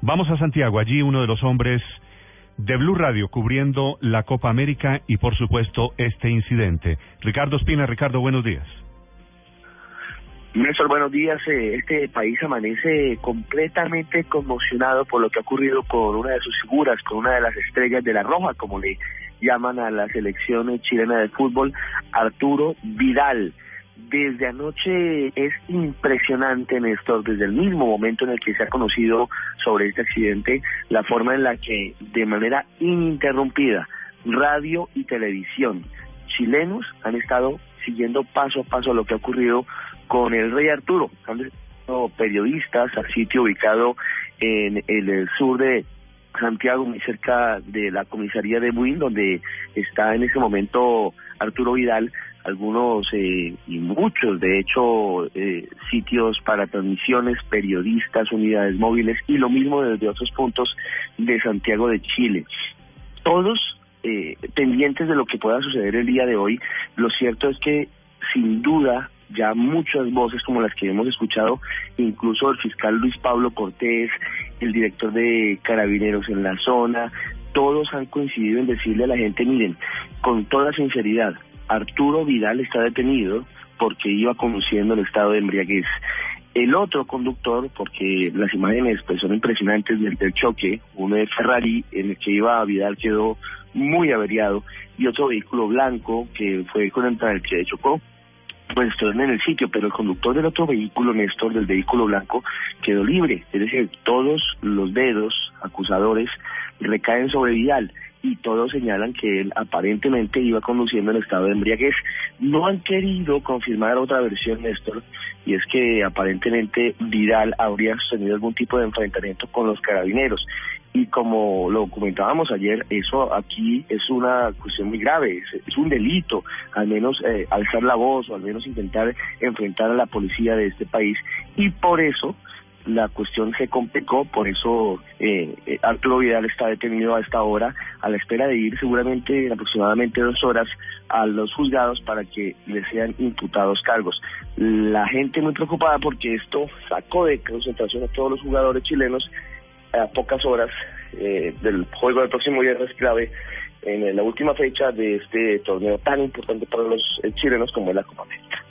Vamos a Santiago, allí uno de los hombres de Blue Radio cubriendo la Copa América y por supuesto este incidente. Ricardo Espina, Ricardo, buenos días. Néstor, buenos días. Eh, este país amanece completamente conmocionado por lo que ha ocurrido con una de sus figuras, con una de las estrellas de la Roja, como le llaman a la selección chilena de fútbol, Arturo Vidal desde anoche es impresionante, Néstor, desde el mismo momento en el que se ha conocido sobre este accidente, la forma en la que de manera ininterrumpida radio y televisión chilenos han estado siguiendo paso a paso lo que ha ocurrido con el rey Arturo. Han sido periodistas al sitio ubicado en el sur de Santiago, muy cerca de la comisaría de Buin, donde está en ese momento Arturo Vidal, algunos eh, y muchos, de hecho, eh, sitios para transmisiones, periodistas, unidades móviles y lo mismo desde otros puntos de Santiago de Chile. Todos eh, pendientes de lo que pueda suceder el día de hoy. Lo cierto es que, sin duda, ya muchas voces como las que hemos escuchado, incluso el fiscal Luis Pablo Cortés, el director de Carabineros en la zona, todos han coincidido en decirle a la gente, miren, con toda sinceridad, Arturo Vidal está detenido porque iba conduciendo en estado de embriaguez. El otro conductor, porque las imágenes pues, son impresionantes del, del choque, uno de Ferrari en el que iba Vidal quedó muy averiado y otro vehículo blanco que fue con el que chocó pues estuvieron en el sitio, pero el conductor del otro vehículo, Néstor, del vehículo blanco, quedó libre. Es decir, todos los dedos acusadores recaen sobre Vidal y todos señalan que él aparentemente iba conduciendo en estado de embriaguez. No han querido confirmar otra versión, Néstor, y es que aparentemente Vidal habría sostenido algún tipo de enfrentamiento con los carabineros. Y como lo comentábamos ayer, eso aquí es una cuestión muy grave, es, un delito, al menos eh, alzar la voz o al menos intentar enfrentar a la policía de este país. Y por eso la cuestión se complicó, por eso eh, eh, Arturo Vidal está detenido a esta hora, a la espera de ir seguramente aproximadamente dos horas a los juzgados para que le sean imputados cargos. La gente muy preocupada porque esto sacó de concentración a todos los jugadores chilenos a pocas horas eh, del juego del próximo viernes clave en la última fecha de este torneo tan importante para los chilenos como es la Copa América.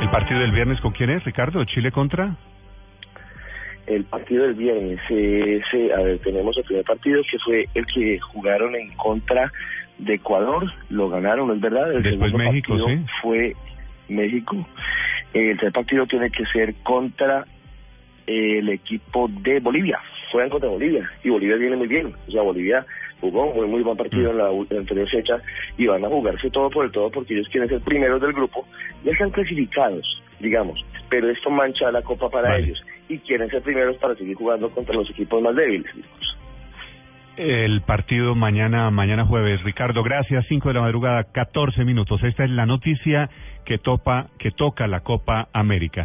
¿El partido del viernes con quién es, Ricardo? ¿Chile contra? El partido del viernes. Ese, a ver, tenemos el primer partido que fue el que jugaron en contra de Ecuador, lo ganaron, es verdad. El Después México, partido fue México. El tercer partido tiene que ser contra el equipo de Bolivia. Juegan contra Bolivia y Bolivia viene muy bien. O sea, Bolivia jugó un muy buen partido en la, anterior fecha y van a jugarse todo por el todo porque ellos quieren ser primeros del grupo. Ya están clasificados, digamos, pero esto mancha la copa para ellos y quieren ser primeros para seguir jugando contra los equipos más débiles. El partido mañana, mañana jueves. Ricardo, gracias. 5 de la madrugada, 14 minutos. Esta es la noticia que topa, que toca la Copa América.